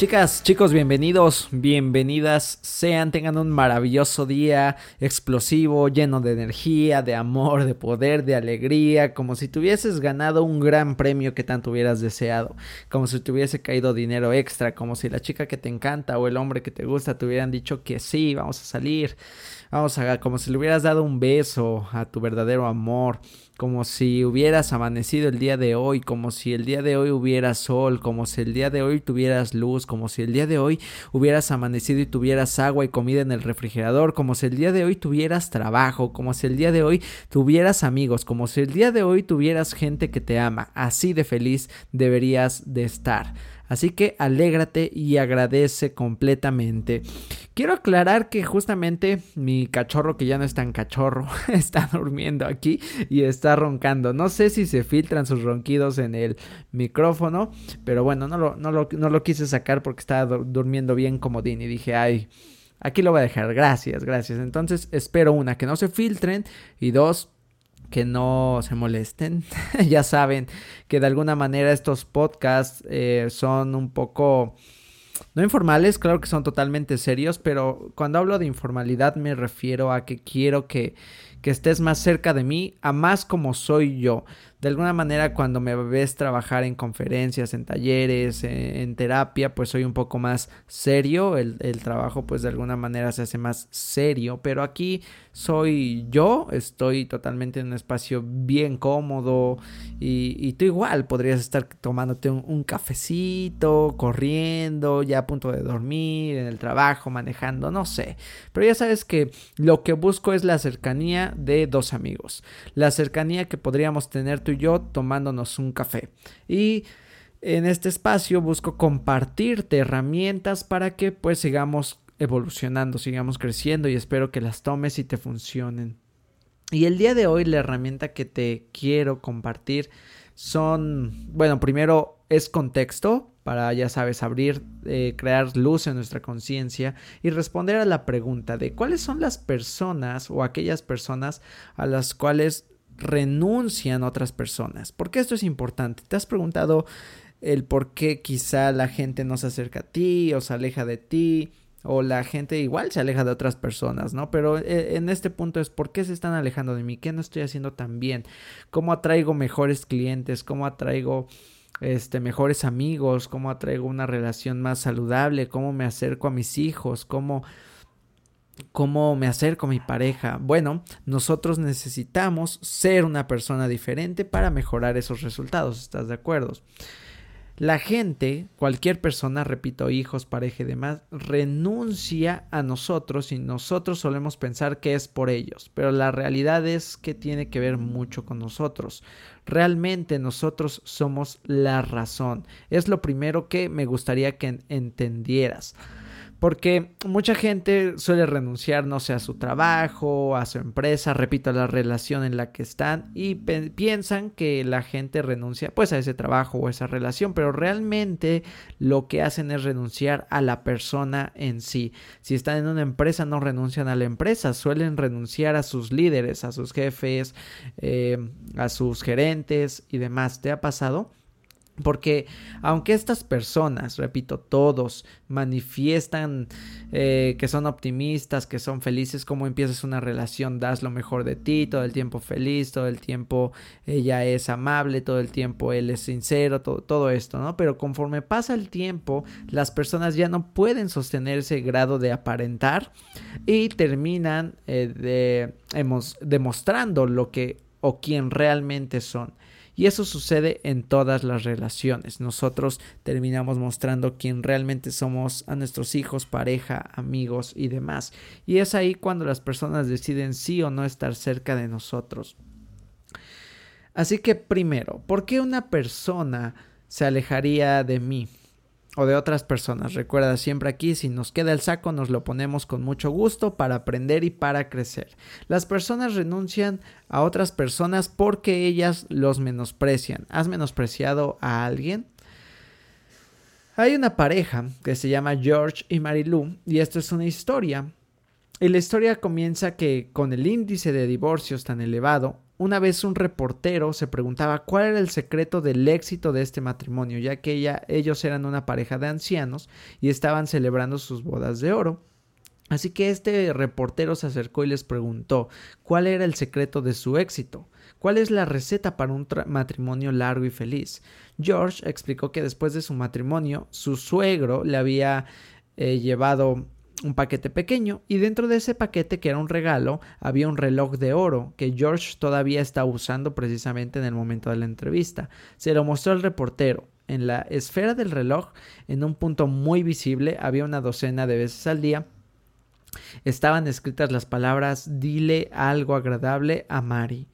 Chicas, chicos, bienvenidos, bienvenidas, sean, tengan un maravilloso día explosivo, lleno de energía, de amor, de poder, de alegría, como si tuvieses ganado un gran premio que tanto hubieras deseado, como si te hubiese caído dinero extra, como si la chica que te encanta o el hombre que te gusta te hubieran dicho que sí, vamos a salir, vamos a, como si le hubieras dado un beso a tu verdadero amor, como si hubieras amanecido el día de hoy, como si el día de hoy hubiera sol, como si el día de hoy tuvieras luz, como si el día de hoy hubieras amanecido y tuvieras agua y comida en el refrigerador, como si el día de hoy tuvieras trabajo, como si el día de hoy tuvieras amigos, como si el día de hoy tuvieras gente que te ama. Así de feliz deberías de estar. Así que alégrate y agradece completamente. Quiero aclarar que justamente mi cachorro, que ya no es tan cachorro, está durmiendo aquí y está roncando. No sé si se filtran sus ronquidos en el micrófono, pero bueno, no lo, no lo, quise sacar porque estaba durmiendo bien comodín y dije, ay. Aquí lo voy a dejar, gracias, gracias. Entonces espero una, que no se filtren y dos, que no se molesten. ya saben que de alguna manera estos podcasts eh, son un poco... No informales, claro que son totalmente serios, pero cuando hablo de informalidad me refiero a que quiero que, que estés más cerca de mí, a más como soy yo de alguna manera cuando me ves trabajar en conferencias, en talleres, en, terapia, pues soy un poco más serio, el, trabajo pues de alguna manera se hace más serio, pero aquí soy yo, estoy totalmente en un espacio bien cómodo. Y, tú igual podrías estar tomándote un, cafecito, corriendo, ya a punto de dormir, en el trabajo, manejando, no sé, pero ya sabes que lo que busco es la cercanía de dos amigos, la cercanía que podríamos tener tú y yo tomándonos un café. Y en este espacio busco compartirte herramientas para que pues sigamos evolucionando, sigamos creciendo y espero que las tomes y te funcionen. Y el día de hoy la herramienta que te quiero compartir son, bueno, primero es contexto para, ya sabes, abrir, eh, crear luz en nuestra conciencia y responder a la pregunta de cuáles son las personas o aquellas personas a las cuales renuncian otras personas. ¿Por qué esto es importante? ¿Te has preguntado el por qué quizá la gente no se acerca a ti o se aleja de ti? O la gente igual se aleja de otras personas, ¿no? Pero eh, en este punto es por qué se están alejando de mí, qué no estoy haciendo tan bien, cómo atraigo mejores clientes, cómo atraigo este mejores amigos, cómo atraigo una relación más saludable, cómo me acerco a mis hijos, cómo ¿Cómo me acerco a mi pareja? Bueno, nosotros necesitamos ser una persona diferente para mejorar esos resultados, ¿estás de acuerdo? La gente, cualquier persona, repito, hijos, pareja y demás, renuncia a nosotros y nosotros solemos pensar que es por ellos, pero la realidad es que tiene que ver mucho con nosotros. Realmente nosotros somos la razón. Es lo primero que me gustaría que entendieras. Porque mucha gente suele renunciar, no sé, a su trabajo, a su empresa, repito, a la relación en la que están y piensan que la gente renuncia pues a ese trabajo o esa relación, pero realmente lo que hacen es renunciar a la persona en sí. Si están en una empresa no renuncian a la empresa, suelen renunciar a sus líderes, a sus jefes, eh, a sus gerentes y demás. ¿Te ha pasado? Porque aunque estas personas, repito, todos manifiestan eh, que son optimistas, que son felices, como empiezas una relación, das lo mejor de ti, todo el tiempo feliz, todo el tiempo ella es amable, todo el tiempo él es sincero, todo, todo esto, ¿no? Pero conforme pasa el tiempo, las personas ya no pueden sostener ese grado de aparentar y terminan eh, demostrando lo que o quién realmente son. Y eso sucede en todas las relaciones. Nosotros terminamos mostrando quién realmente somos a nuestros hijos, pareja, amigos y demás. Y es ahí cuando las personas deciden sí o no estar cerca de nosotros. Así que primero, ¿por qué una persona se alejaría de mí? O de otras personas. Recuerda siempre aquí, si nos queda el saco, nos lo ponemos con mucho gusto para aprender y para crecer. Las personas renuncian a otras personas porque ellas los menosprecian. ¿Has menospreciado a alguien? Hay una pareja que se llama George y Marilu y esto es una historia. Y la historia comienza que con el índice de divorcios tan elevado, una vez un reportero se preguntaba cuál era el secreto del éxito de este matrimonio, ya que ella, ellos eran una pareja de ancianos y estaban celebrando sus bodas de oro. Así que este reportero se acercó y les preguntó cuál era el secreto de su éxito, cuál es la receta para un matrimonio largo y feliz. George explicó que después de su matrimonio, su suegro le había eh, llevado un paquete pequeño y dentro de ese paquete que era un regalo había un reloj de oro que George todavía está usando precisamente en el momento de la entrevista. Se lo mostró el reportero. En la esfera del reloj, en un punto muy visible, había una docena de veces al día estaban escritas las palabras dile algo agradable a Mari.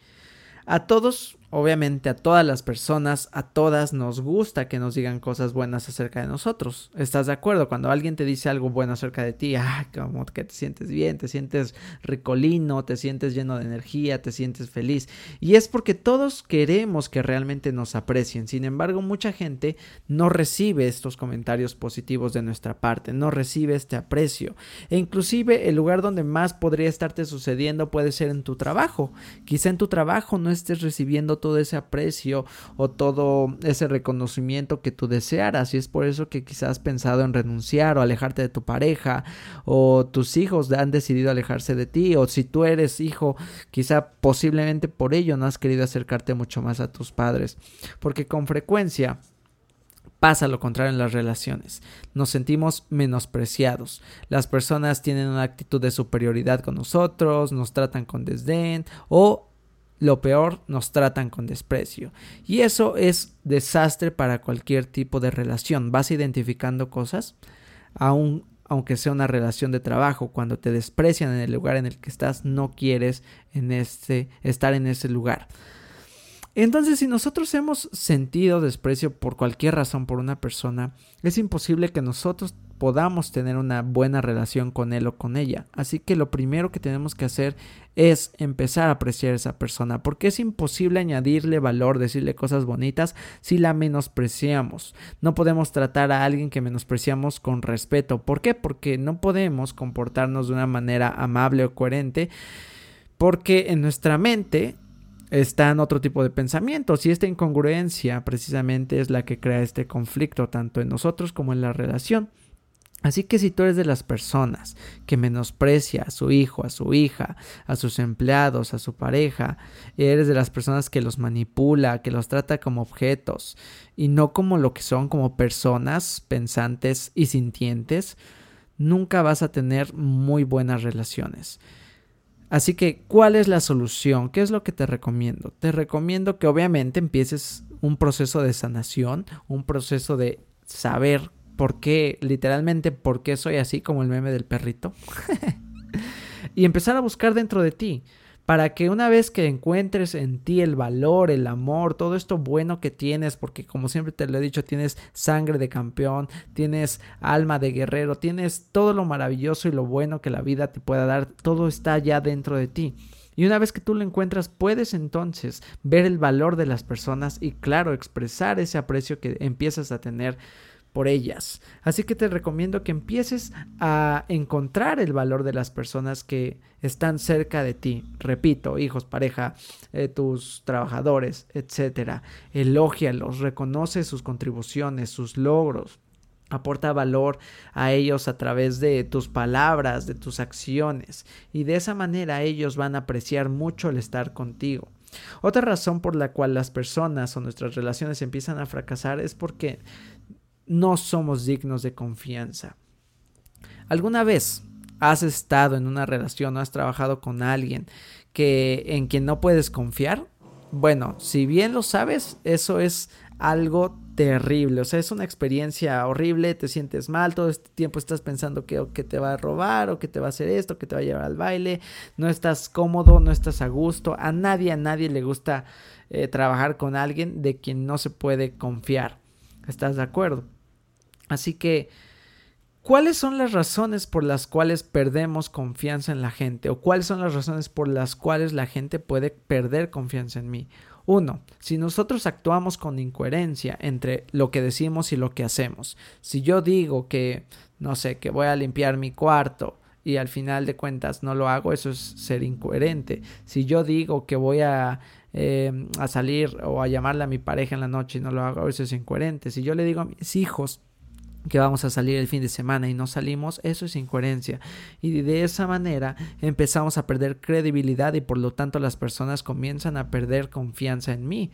A todos Obviamente a todas las personas, a todas nos gusta que nos digan cosas buenas acerca de nosotros. ¿Estás de acuerdo? Cuando alguien te dice algo bueno acerca de ti, ah, como que te sientes bien, te sientes ricolino, te sientes lleno de energía, te sientes feliz. Y es porque todos queremos que realmente nos aprecien. Sin embargo, mucha gente no recibe estos comentarios positivos de nuestra parte, no recibe este aprecio. E inclusive el lugar donde más podría estarte sucediendo puede ser en tu trabajo. Quizá en tu trabajo no estés recibiendo todo ese aprecio o todo ese reconocimiento que tú desearas y es por eso que quizás has pensado en renunciar o alejarte de tu pareja o tus hijos han decidido alejarse de ti o si tú eres hijo quizá posiblemente por ello no has querido acercarte mucho más a tus padres porque con frecuencia pasa lo contrario en las relaciones. Nos sentimos menospreciados. Las personas tienen una actitud de superioridad con nosotros, nos tratan con desdén o lo peor, nos tratan con desprecio. Y eso es desastre para cualquier tipo de relación. Vas identificando cosas, aun, aunque sea una relación de trabajo, cuando te desprecian en el lugar en el que estás, no quieres en este, estar en ese lugar. Entonces, si nosotros hemos sentido desprecio por cualquier razón por una persona, es imposible que nosotros podamos tener una buena relación con él o con ella. Así que lo primero que tenemos que hacer es empezar a apreciar a esa persona, porque es imposible añadirle valor, decirle cosas bonitas si la menospreciamos. No podemos tratar a alguien que menospreciamos con respeto. ¿Por qué? Porque no podemos comportarnos de una manera amable o coherente, porque en nuestra mente están otro tipo de pensamientos y esta incongruencia precisamente es la que crea este conflicto tanto en nosotros como en la relación. Así que si tú eres de las personas que menosprecia a su hijo, a su hija, a sus empleados, a su pareja, eres de las personas que los manipula, que los trata como objetos y no como lo que son, como personas pensantes y sintientes, nunca vas a tener muy buenas relaciones. Así que, ¿cuál es la solución? ¿Qué es lo que te recomiendo? Te recomiendo que obviamente empieces un proceso de sanación, un proceso de saber por qué, literalmente, por qué soy así como el meme del perrito. y empezar a buscar dentro de ti. para que una vez que encuentres en ti el valor, el amor, todo esto bueno que tienes, porque como siempre te lo he dicho, tienes sangre de campeón, tienes alma de guerrero, tienes todo lo maravilloso y lo bueno que la vida te pueda dar, todo está ya dentro de ti. Y una vez que tú lo encuentras, puedes entonces ver el valor de las personas y claro, expresar ese aprecio que empiezas a tener por ellas. Así que te recomiendo que empieces a encontrar el valor de las personas que están cerca de ti. Repito, hijos, pareja, eh, tus trabajadores, etcétera. Elógialos, reconoce sus contribuciones, sus logros. Aporta valor a ellos a través de tus palabras, de tus acciones, y de esa manera ellos van a apreciar mucho el estar contigo. Otra razón por la cual las personas o nuestras relaciones empiezan a fracasar es porque no somos dignos de confianza. ¿Alguna vez has estado en una relación o has trabajado con alguien que en quien no puedes confiar? Bueno, si bien lo sabes, eso es algo terrible, o sea, es una experiencia horrible, te sientes mal, todo este tiempo estás pensando que, que, te va a robar o que te va a hacer esto, que te va a llevar al baile, no estás cómodo, no estás a gusto, a nadie, a nadie le gusta eh, trabajar con alguien de quien no se puede confiar, ¿estás de acuerdo? Así que, ¿cuáles son las razones por las cuales perdemos confianza en la gente? ¿O cuáles son las razones por las cuales la gente puede perder confianza en mí? Uno, si nosotros actuamos con incoherencia entre lo que decimos y lo que hacemos. Si yo digo que, no sé, que voy a limpiar mi cuarto y al final de cuentas no lo hago, eso es ser incoherente. Si yo digo que voy a, eh, a salir o a llamarle a mi pareja en la noche y no lo hago, eso es incoherente. Si yo le digo a mis hijos que vamos a salir el fin de semana y no salimos, eso es incoherencia. Y de esa manera empezamos a perder credibilidad y por lo tanto las personas comienzan a perder confianza en mí.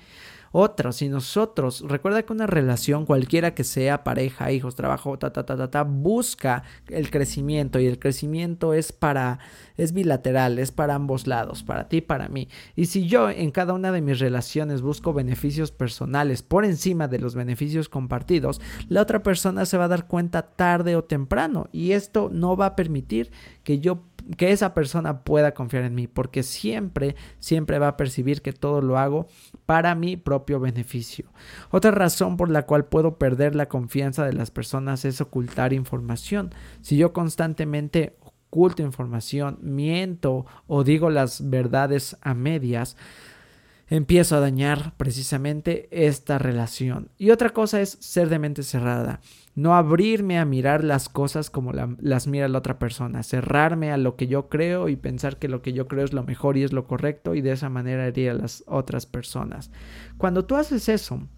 Otra, si nosotros, recuerda que una relación, cualquiera que sea, pareja, hijos, trabajo, ta, ta, ta, ta, ta, busca el crecimiento y el crecimiento es para, es bilateral, es para ambos lados, para ti y para mí. Y si yo en cada una de mis relaciones busco beneficios personales por encima de los beneficios compartidos, la otra persona se va a dar cuenta tarde o temprano y esto no va a permitir que yo que esa persona pueda confiar en mí, porque siempre, siempre va a percibir que todo lo hago para mi propio beneficio. Otra razón por la cual puedo perder la confianza de las personas es ocultar información. Si yo constantemente oculto información, miento o digo las verdades a medias, empiezo a dañar precisamente esta relación. Y otra cosa es ser de mente cerrada no abrirme a mirar las cosas como las mira la otra persona, cerrarme a lo que yo creo y pensar que lo que yo creo es lo mejor y es lo correcto y de esa manera herir a las otras personas. Cuando tú haces eso,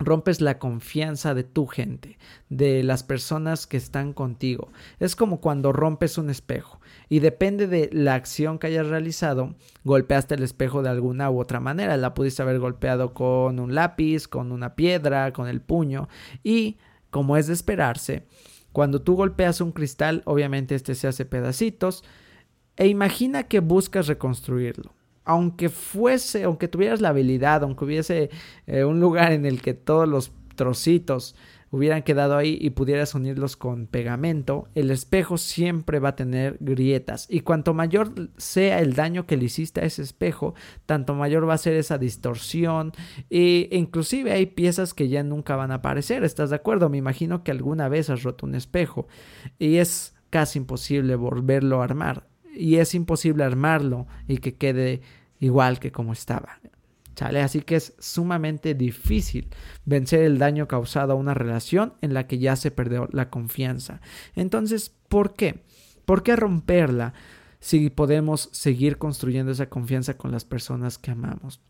rompes la confianza de tu gente, de las personas que están contigo. Es como cuando rompes un espejo y depende de la acción que hayas realizado, golpeaste el espejo de alguna u otra manera. La pudiste haber golpeado con un lápiz, con una piedra, con el puño y como es de esperarse, cuando tú golpeas un cristal, obviamente este se hace pedacitos, e imagina que buscas reconstruirlo. Aunque fuese, aunque tuvieras la habilidad, aunque hubiese eh, un lugar en el que todos los trocitos hubieran quedado ahí y pudieras unirlos con pegamento, el espejo siempre va a tener grietas. Y cuanto mayor sea el daño que le hiciste a ese espejo, tanto mayor va a ser esa distorsión. E inclusive hay piezas que ya nunca van a aparecer, ¿estás de acuerdo? Me imagino que alguna vez has roto un espejo y es casi imposible volverlo a armar. Y es imposible armarlo y que quede igual que como estaba. Así que es sumamente difícil vencer el daño causado a una relación en la que ya se perdió la confianza. Entonces, ¿por qué? ¿Por qué romperla si podemos seguir construyendo esa confianza con las personas que amamos?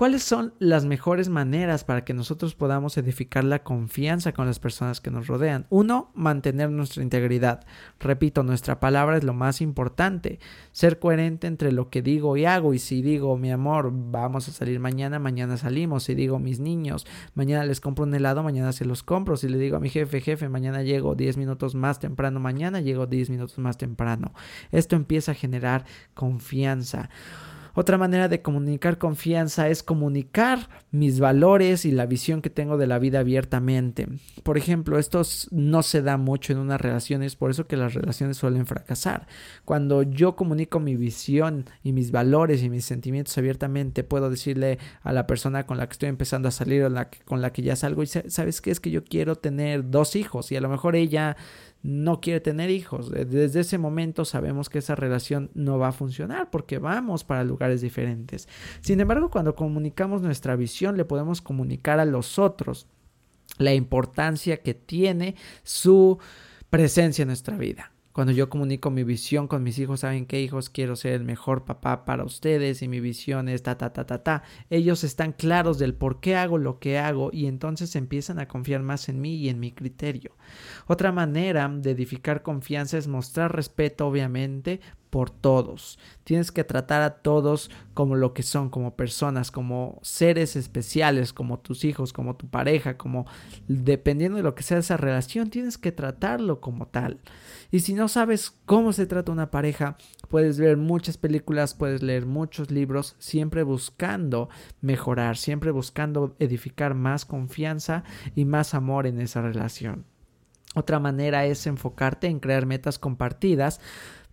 ¿Cuáles son las mejores maneras para que nosotros podamos edificar la confianza con las personas que nos rodean? Uno, mantener nuestra integridad. Repito, nuestra palabra es lo más importante. Ser coherente entre lo que digo y hago. Y si digo, mi amor, vamos a salir mañana, mañana salimos. Si digo, mis niños, mañana les compro un helado, mañana se los compro. Si le digo a mi jefe, jefe, mañana llego 10 minutos más temprano, mañana llego 10 minutos más temprano. Esto empieza a generar confianza. Otra manera de comunicar confianza es comunicar mis valores y la visión que tengo de la vida abiertamente. Por ejemplo, esto no se da mucho en unas relaciones, por eso que las relaciones suelen fracasar. Cuando yo comunico mi visión y mis valores y mis sentimientos abiertamente, puedo decirle a la persona con la que estoy empezando a salir o con la que ya salgo y sabes qué es que yo quiero tener dos hijos y a lo mejor ella no quiere tener hijos. Desde ese momento sabemos que esa relación no va a funcionar porque vamos para lugares diferentes. Sin embargo, cuando comunicamos nuestra visión, le podemos comunicar a los otros la importancia que tiene su presencia en nuestra vida. Cuando yo comunico mi visión con mis hijos, saben que hijos quiero ser el mejor papá para ustedes y mi visión es ta ta ta ta ta. Ellos están claros del por qué hago lo que hago y entonces empiezan a confiar más en mí y en mi criterio. Otra manera de edificar confianza es mostrar respeto, obviamente, por todos. Tienes que tratar a todos como lo que son, como personas, como seres especiales, como tus hijos, como tu pareja, como dependiendo de lo que sea esa relación, tienes que tratarlo como tal. Y si no sabes cómo se trata una pareja, puedes ver muchas películas, puedes leer muchos libros, siempre buscando mejorar, siempre buscando edificar más confianza y más amor en esa relación. Otra manera es enfocarte en crear metas compartidas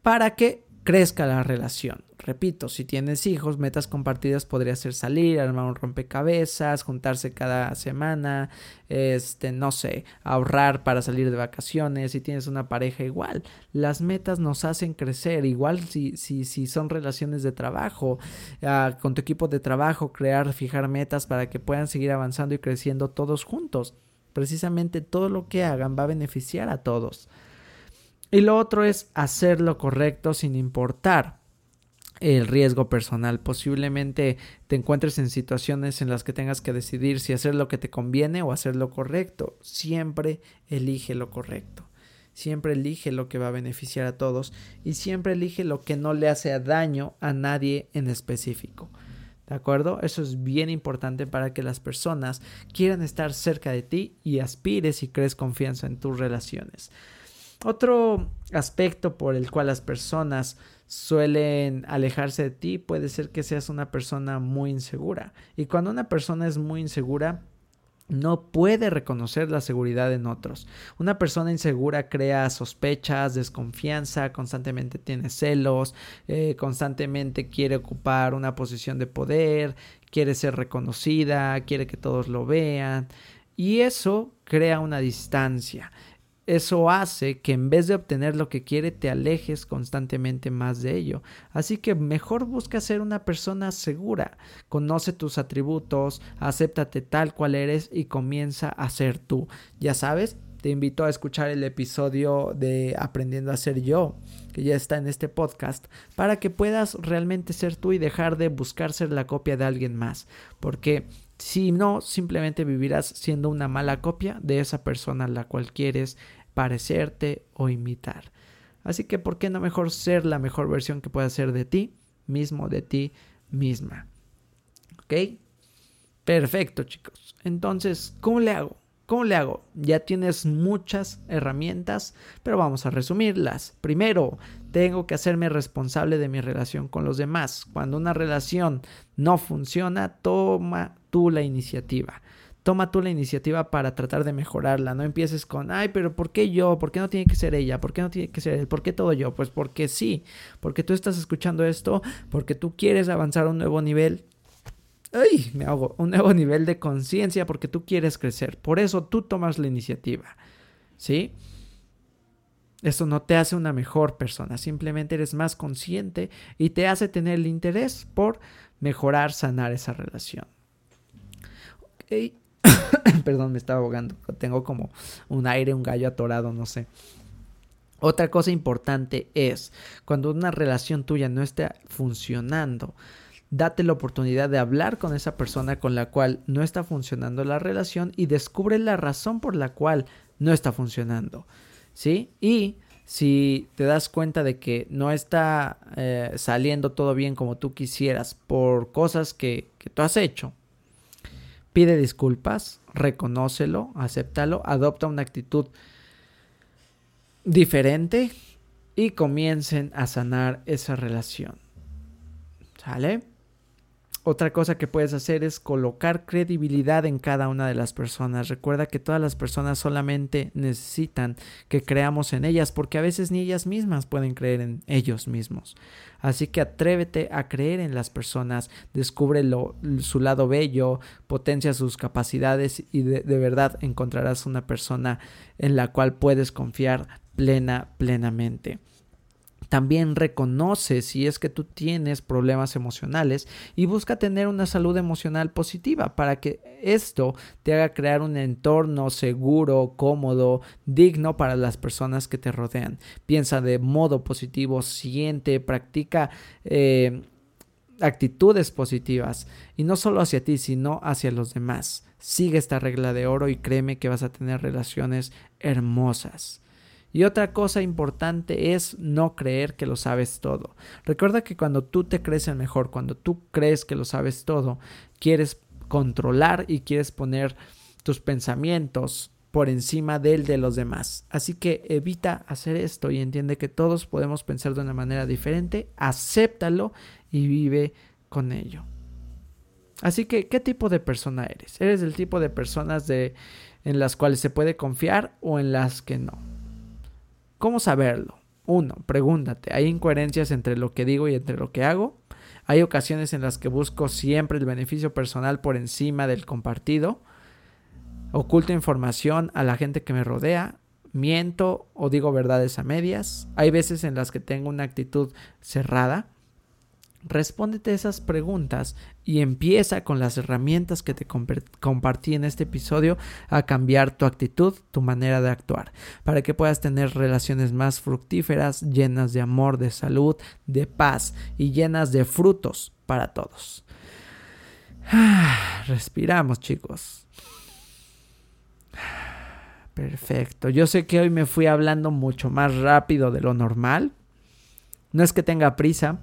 para que crezca la relación. Repito, si tienes hijos, metas compartidas podría ser salir, armar un rompecabezas, juntarse cada semana, este, no sé, ahorrar para salir de vacaciones. Si tienes una pareja igual, las metas nos hacen crecer. Igual si, si, si son relaciones de trabajo, ah, con tu equipo de trabajo, crear, fijar metas para que puedan seguir avanzando y creciendo todos juntos. Precisamente todo lo que hagan va a beneficiar a todos. Y lo otro es hacer lo correcto sin importar el riesgo personal. Posiblemente te encuentres en situaciones en las que tengas que decidir si hacer lo que te conviene o hacer lo correcto. Siempre elige lo correcto. Siempre elige lo que va a beneficiar a todos y siempre elige lo que no le hace daño a nadie en específico. ¿De acuerdo? Eso es bien importante para que las personas quieran estar cerca de ti y aspires y crees confianza en tus relaciones. Otro aspecto por el cual las personas suelen alejarse de ti puede ser que seas una persona muy insegura. Y cuando una persona es muy insegura, no puede reconocer la seguridad en otros. Una persona insegura crea sospechas, desconfianza, constantemente tiene celos, eh, constantemente quiere ocupar una posición de poder, quiere ser reconocida, quiere que todos lo vean. Y eso crea una distancia eso hace que en vez de obtener lo que quiere te alejes constantemente más de ello. Así que mejor busca ser una persona segura, conoce tus atributos, acéptate tal cual eres y comienza a ser tú. Ya sabes, te invito a escuchar el episodio de Aprendiendo a ser yo, que ya está en este podcast, para que puedas realmente ser tú y dejar de buscar ser la copia de alguien más. Porque si no, simplemente vivirás siendo una mala copia de esa persona a la cual quieres parecerte o imitar. Así que, ¿por qué no mejor ser la mejor versión que puedas ser de ti mismo, de ti misma? ¿Ok? Perfecto, chicos. Entonces, ¿cómo le hago? ¿Cómo le hago? Ya tienes muchas herramientas, pero vamos a resumirlas. Primero, tengo que hacerme responsable de mi relación con los demás. Cuando una relación no funciona, toma tú la iniciativa toma tú la iniciativa para tratar de mejorarla. No empieces con, ay, pero ¿por qué yo? ¿Por qué no tiene que ser ella? ¿Por qué no tiene que ser él? ¿Por qué todo yo? Pues porque sí, porque tú estás escuchando esto, porque tú quieres avanzar a un nuevo nivel. Ay, me hago un nuevo nivel de conciencia porque tú quieres crecer. Por eso tú tomas la iniciativa. ¿Sí? Eso no te hace una mejor persona, simplemente eres más consciente y te hace tener el interés por mejorar, sanar esa relación. Perdón, me estaba ahogando. Tengo como un aire, un gallo atorado, no sé. Otra cosa importante es, cuando una relación tuya no está funcionando, date la oportunidad de hablar con esa persona con la cual no está funcionando la relación y descubre la razón por la cual no está funcionando. ¿Sí? Y si te das cuenta de que no está eh, saliendo todo bien como tú quisieras por cosas que, que tú has hecho, pide disculpas, reconócelo, acéptalo, adopta una actitud diferente y comiencen a sanar esa relación. ¿Sale? Otra cosa que puedes hacer es colocar credibilidad en cada una de las personas. Recuerda que todas las personas solamente necesitan que creamos en ellas porque a veces ni ellas mismas pueden creer en ellos mismos. Así que atrévete a creer en las personas, descubre su lado bello, potencia sus capacidades y de, de verdad encontrarás una persona en la cual puedes confiar plena, plenamente. También reconoce si es que tú tienes problemas emocionales y busca tener una salud emocional positiva para que esto te haga crear un entorno seguro, cómodo, digno para las personas que te rodean. Piensa de modo positivo, siente, practica eh, actitudes positivas y no solo hacia ti, sino hacia los demás. Sigue esta regla de oro y créeme que vas a tener relaciones hermosas. Y otra cosa importante es no creer que lo sabes todo. Recuerda que cuando tú te crees el mejor, cuando tú crees que lo sabes todo, quieres controlar y quieres poner tus pensamientos por encima del de los demás. Así que evita hacer esto y entiende que todos podemos pensar de una manera diferente, acéptalo y vive con ello. Así que, ¿qué tipo de persona eres? ¿Eres el tipo de personas de, en las cuales se puede confiar o en las que no? ¿Cómo saberlo? Uno, pregúntate, ¿hay incoherencias entre lo que digo y entre lo que hago? Hay ocasiones en las que busco siempre el beneficio personal por encima del compartido. Oculto información a la gente que me rodea. Miento o digo verdades a medias. Hay veces en las que tengo una actitud cerrada. Respóndete esas preguntas y empieza con las herramientas que te compartí en este episodio a cambiar tu actitud, tu manera de actuar, para que puedas tener relaciones más fructíferas, llenas de amor, de salud, de paz y llenas de frutos para todos. Respiramos, chicos. Perfecto. Yo sé que hoy me fui hablando mucho más rápido de lo normal. No es que tenga prisa,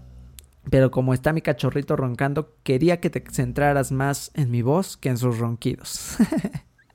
pero como está mi cachorrito roncando, quería que te centraras más en mi voz que en sus ronquidos.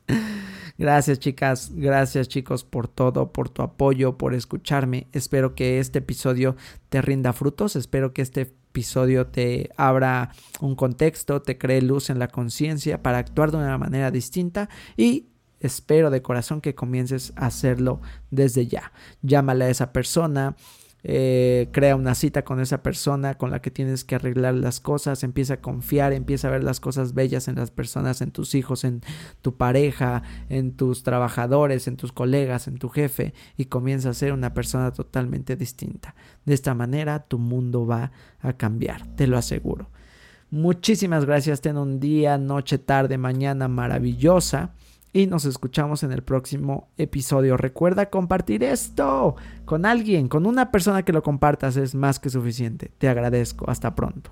gracias chicas, gracias chicos por todo, por tu apoyo, por escucharme. Espero que este episodio te rinda frutos, espero que este episodio te abra un contexto, te cree luz en la conciencia para actuar de una manera distinta y espero de corazón que comiences a hacerlo desde ya. Llámale a esa persona, eh, crea una cita con esa persona con la que tienes que arreglar las cosas, empieza a confiar, empieza a ver las cosas bellas en las personas, en tus hijos, en tu pareja, en tus trabajadores, en tus colegas, en tu jefe y comienza a ser una persona totalmente distinta. De esta manera tu mundo va a cambiar, te lo aseguro. Muchísimas gracias, ten un día, noche, tarde, mañana maravillosa y nos escuchamos en el próximo episodio. Recuerda compartir esto con alguien, con una persona que lo compartas es más que suficiente. Te agradezco. Hasta pronto.